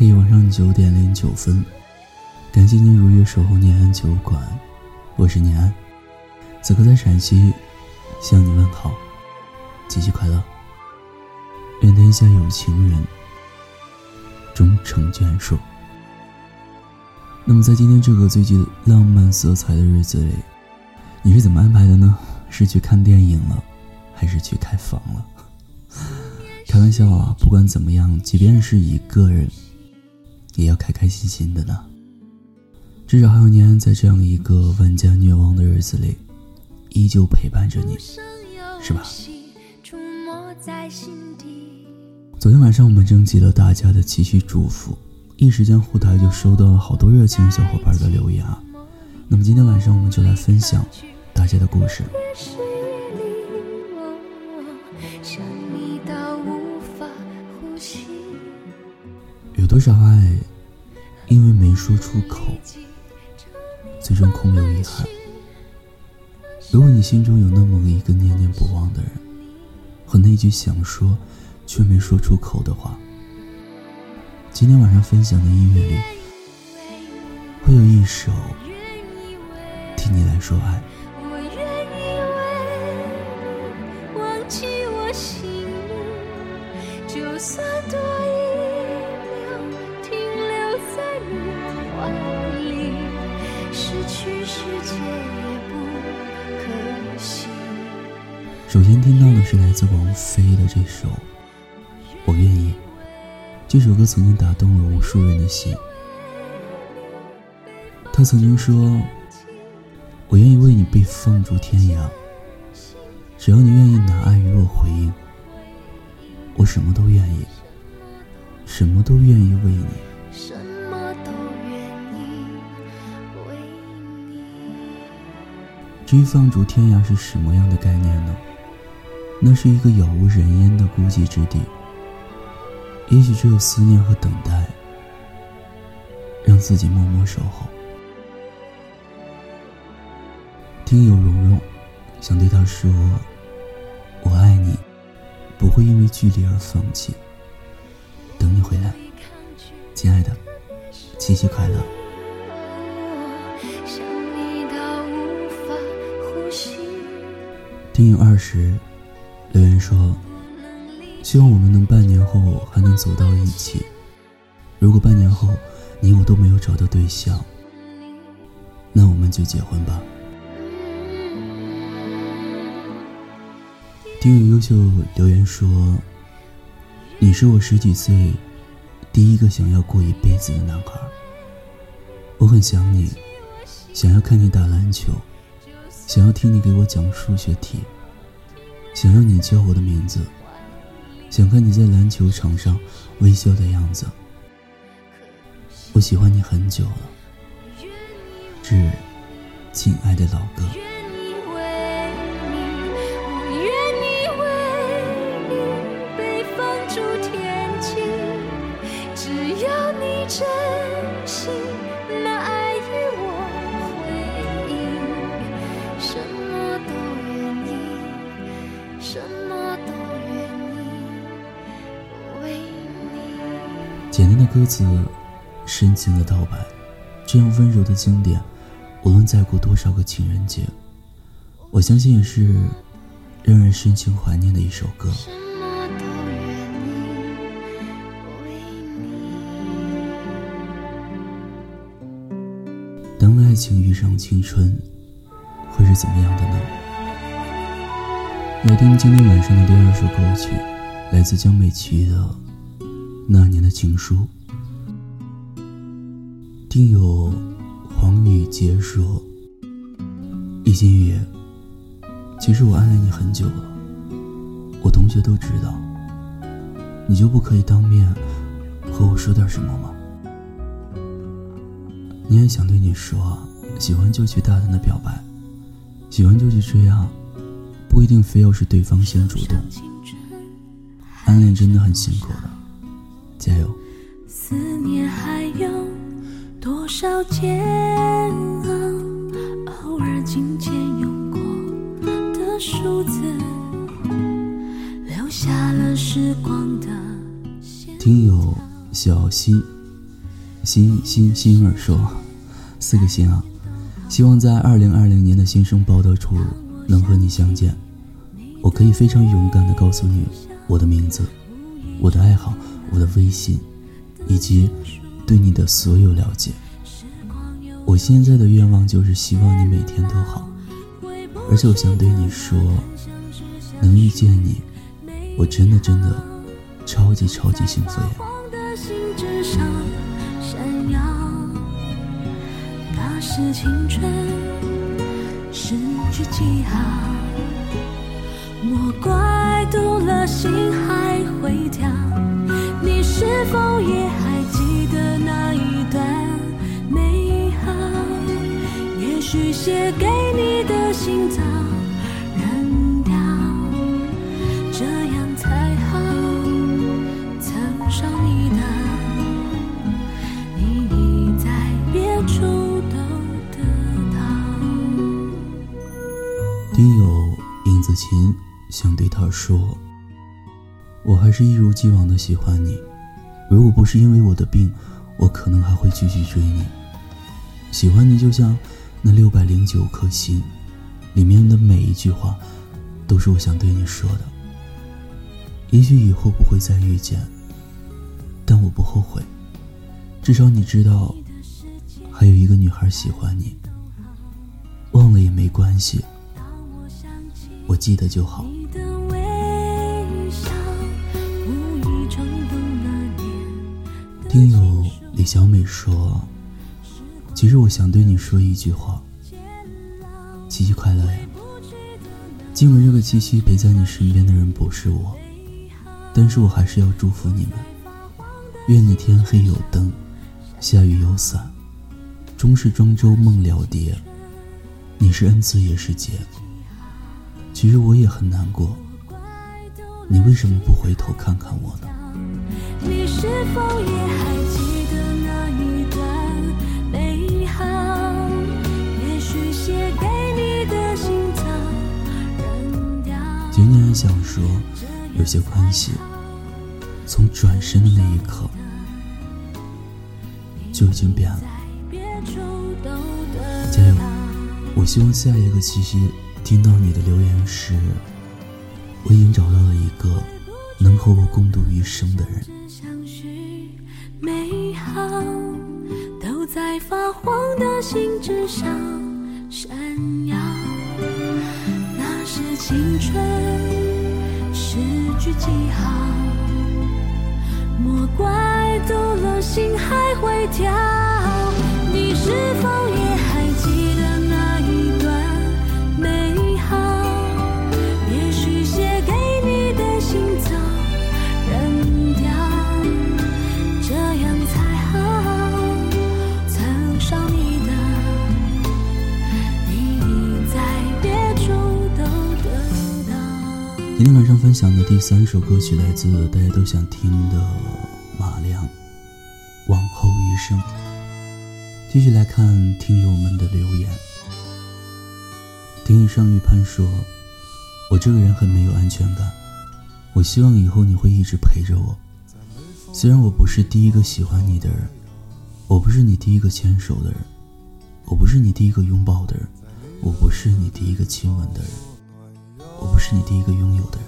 嘿，晚上九点零九分，感谢您如约守候念安酒馆，我是念安，此刻在陕西向你问好，七夕快乐，愿天下有情人终成眷属。那么在今天这个最具浪漫色彩的日子里，你是怎么安排的呢？是去看电影了，还是去开房了？开玩笑啊，不管怎么样，即便是一个人。也要开开心心的呢。至少还有年在这样一个万家虐亡的日子里，依旧陪伴着你，是吧？昨天晚上我们征集了大家的七夕祝福，一时间后台就收到了好多热情小伙伴的留言啊。那么今天晚上我们就来分享大家的故事。有多少爱？因为没说出口，最终空留遗憾。如果你心中有那么一个念念不忘的人，和那句想说却没说出口的话，今天晚上分享的音乐里，会有一首替你来说爱。首先听到的是来自王菲的这首《我愿意》，这首歌曾经打动了无数人的心。她曾经说：“我愿意为你被放逐天涯，只要你愿意拿爱与我回应，我什么都愿意，什么都愿意为你。”至于放逐天涯是什么样的概念呢？那是一个杳无人烟的孤寂之地，也许只有思念和等待，让自己默默守候。听友蓉蓉想对他说：“我爱你，不会因为距离而放弃，等你回来，亲爱的，七夕快乐。”电影二十留言说：“希望我们能半年后还能走到一起。如果半年后你我都没有找到对象，那我们就结婚吧。”听友优秀留言说：“你是我十几岁第一个想要过一辈子的男孩。我很想你，想要看你打篮球。”想要听你给我讲数学题，想让你叫我的名字，想看你在篮球场上微笑的样子。我喜欢你很久了，致亲爱的老哥。歌词，深情的道白，这样温柔的经典，无论再过多少个情人节，我相信也是让人深情怀念的一首歌。当爱情遇上青春，会是怎么样的呢？来听今天晚上的第二首歌曲，来自江美琪的。那年的情书，听友黄宇杰说：“易心雨，其实我暗恋你很久了，我同学都知道，你就不可以当面和我说点什么吗？你也想对你说，喜欢就去大胆的表白，喜欢就去追啊，不一定非要是对方先主动。暗恋真的很辛苦的。”加油！思念还少煎熬？偶尔紧紧用过的数字，留下了时光的。听友小溪心心心儿说：“四个心啊，希望在二零二零年的新生报道处能和你相见。我可以非常勇敢的告诉你我的名字、我的爱好、我的微信，以及对你的所有了解。我现在的愿望就是希望你每天都好，而且我想对你说，能遇见你，我真的真的超级超级幸福呀！”是青春失去记号，莫怪读了心还会跳。写给你的信早扔掉，这样才好。曾伤你的，你已在别处。听友影子琴想对他说：“我还是一如既往的喜欢你。如果不是因为我的病，我可能还会继续追你。喜欢你就像那六百零九颗心，里面的每一句话，都是我想对你说的。也许以后不会再遇见，但我不后悔。至少你知道，还有一个女孩喜欢你。忘了也没关系。”我记得就好。听友李小美说：“其实我想对你说一句话，七夕快乐呀！今晚这个七夕陪在你身边的人不是我，但是我还是要祝福你们。愿你天黑有灯，下雨有伞，终是庄周梦了蝶。你是恩赐也是劫。”其实我也很难过，你为什么不回头看看我呢？你是否也还今天想说，有些关系，从转身的那一刻就已经变了。加油！我希望下一个七夕。听到你的留言时，我已经找到了一个能和我共度余生的人。美好都在发黄的信纸上闪耀，那是青春诗句记号。莫怪读了心还会跳，第三首歌曲来自大家都想听的马良，《往后余生》。继续来看听友们的留言。听上玉潘说：“我这个人很没有安全感，我希望以后你会一直陪着我。虽然我不是第一个喜欢你的人，我不是你第一个牵手的人，我不是你第一个拥抱的人，我不是你第一个亲吻的人。”我不是你第一个拥有的人，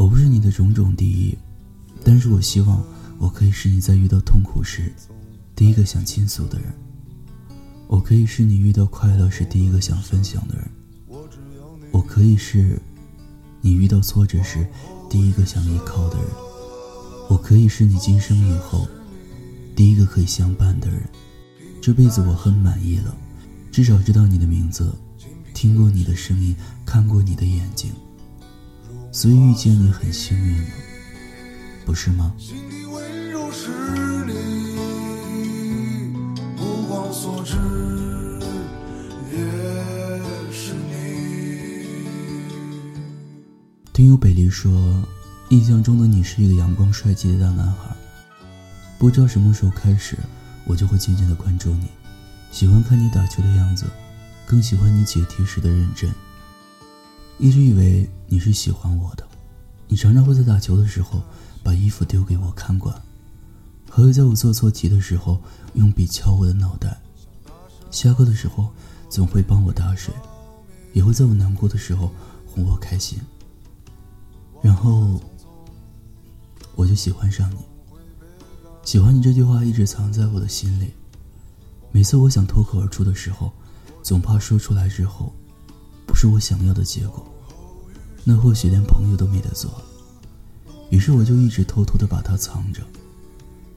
我不是你的种种第一，但是我希望我可以是你在遇到痛苦时第一个想倾诉的人，我可以是你遇到快乐时第一个想分享的人，我可以是你遇到挫折时第一个想依靠的人，我可以是你今生以后第一个可以相伴的人，这辈子我很满意了，至少知道你的名字。听过你的声音，看过你的眼睛，所以遇见你很幸运了，不是吗？听友北离说，印象中的你是一个阳光帅气的大男孩，不知道什么时候开始，我就会渐渐的关注你，喜欢看你打球的样子。更喜欢你解题时的认真。一直以为你是喜欢我的，你常常会在打球的时候把衣服丢给我看管，还会在我做错题的时候用笔敲我的脑袋，下课的时候总会帮我打水，也会在我难过的时候哄我开心。然后我就喜欢上你，喜欢你这句话一直藏在我的心里。每次我想脱口而出的时候，总怕说出来之后不是我想要的结果，那或许连朋友都没得做。于是我就一直偷偷的把它藏着。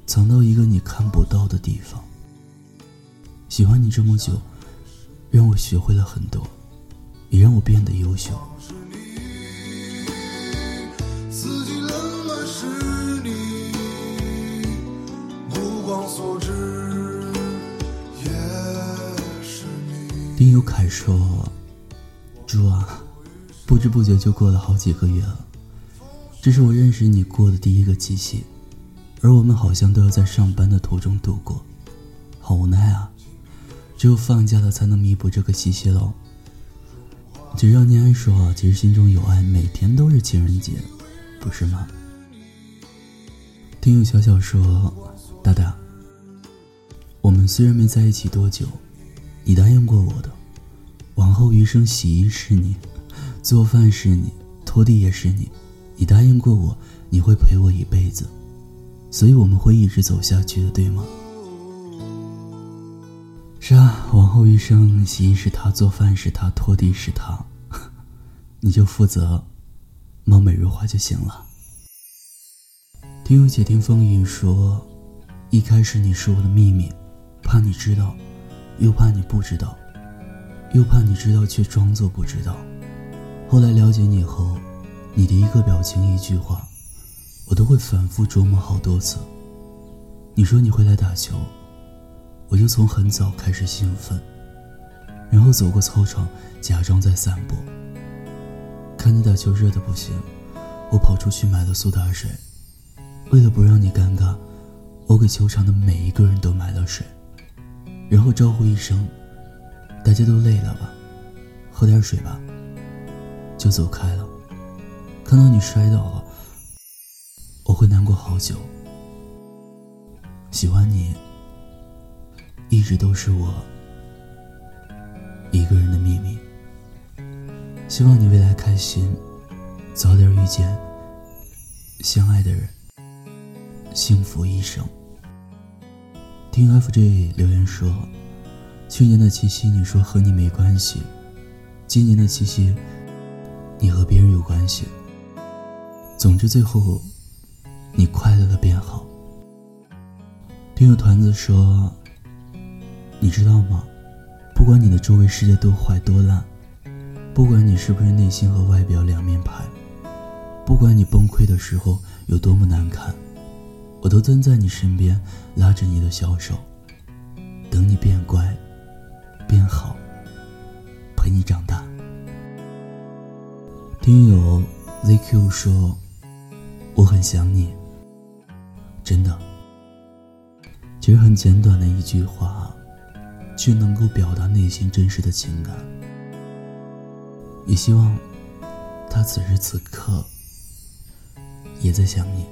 藏到一个你看不到的地方。喜欢你这么久，让我学会了很多，也让我变得优秀。丁有凯说：“猪啊，不知不觉就过了好几个月了，这是我认识你过的第一个七夕。”而我们好像都要在上班的途中度过，好无奈啊！只有放假了才能弥补这个七夕喽。只让念安说，其实心中有爱，每天都是情人节，不是吗？听友小小说，大大，我们虽然没在一起多久，你答应过我的，往后余生洗衣是你，做饭是你，拖地也是你，你答应过我，你会陪我一辈子。所以我们会一直走下去的，对吗？是啊，往后余生，洗衣是他，做饭是他，拖地是他，你就负责貌美如花就行了。听友且听风雨说，一开始你是我的秘密，怕你知道，又怕你不知道，又怕你知道却装作不知道。后来了解你后，你的一个表情，一句话。我都会反复琢磨好多次。你说你会来打球，我就从很早开始兴奋，然后走过操场，假装在散步。看你打球热的不行，我跑出去买了苏打水。为了不让你尴尬，我给球场的每一个人都买了水，然后招呼一声：“大家都累了吧，喝点水吧。”就走开了。看到你摔倒了。我会难过好久。喜欢你，一直都是我一个人的秘密。希望你未来开心，早点遇见相爱的人，幸福一生。听 FJ 留言说，去年的七夕你说和你没关系，今年的七夕你和别人有关系。总之最后。你快乐的变好。听友团子说：“你知道吗？不管你的周围世界多坏多烂，不管你是不是内心和外表两面派，不管你崩溃的时候有多么难看，我都蹲在你身边，拉着你的小手，等你变乖、变好，陪你长大。”听友 ZQ 说：“我很想你。”真的，其实很简短的一句话，却能够表达内心真实的情感。也希望他此时此刻也在想你。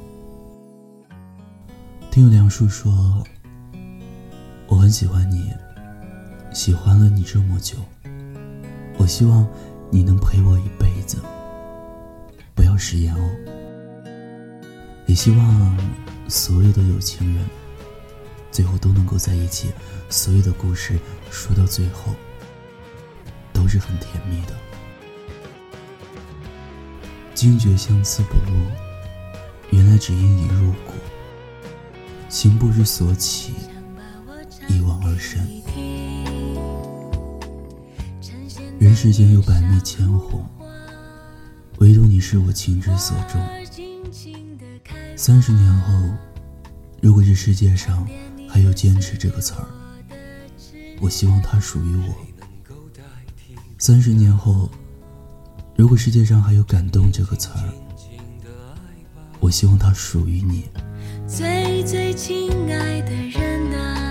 听梁树说：“我很喜欢你，喜欢了你这么久，我希望你能陪我一辈子，不要食言哦。也希望。”所有的有情人，最后都能够在一起。所有的故事说到最后，都是很甜蜜的。惊觉相思不露，原来只因已入骨。情不知所起，一往而深。人世间有百媚千红，唯独你是我情之所钟。三十年后，如果这世界上还有坚持这个词儿，我希望它属于我。三十年后，如果世界上还有感动这个词儿，我希望它属于你。最最亲爱的人啊，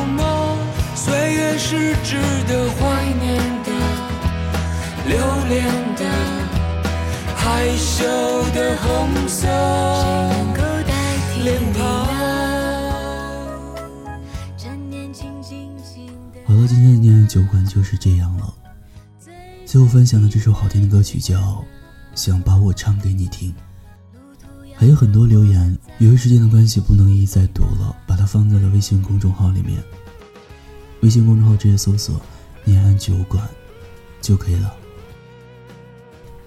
是值得怀念的、留恋的、害羞的红色。好了，今天的念安酒馆就是这样了。最后分享的这首好听的歌曲叫《想把我唱给你听》。还有很多留言，由于时间的关系不能一一再读了，把它放在了微信公众号里面。微信公众号直接搜索“念安酒馆”就可以了。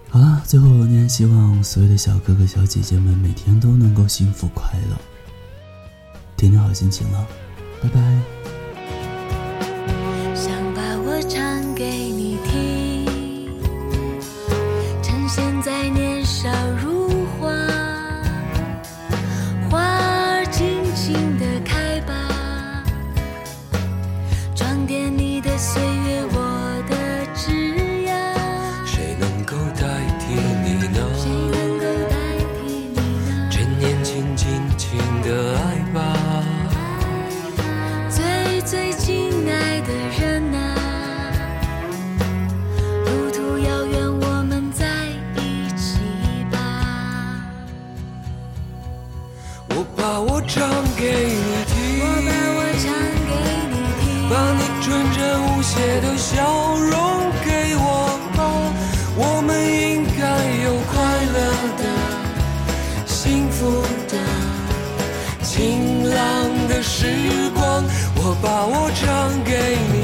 好了，最后念安希望所有的小哥哥小姐姐们每天都能够幸福快乐，天天好心情了，拜拜。唱给你听，我把我唱给你听，把你纯真无邪的笑容给我吧。我们应该有快乐的、幸福的、晴朗的时光。我把我唱给你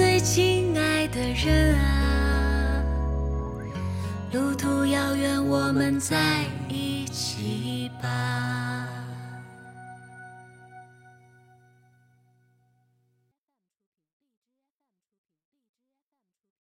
最亲爱的人啊，路途遥远，我们在一起吧。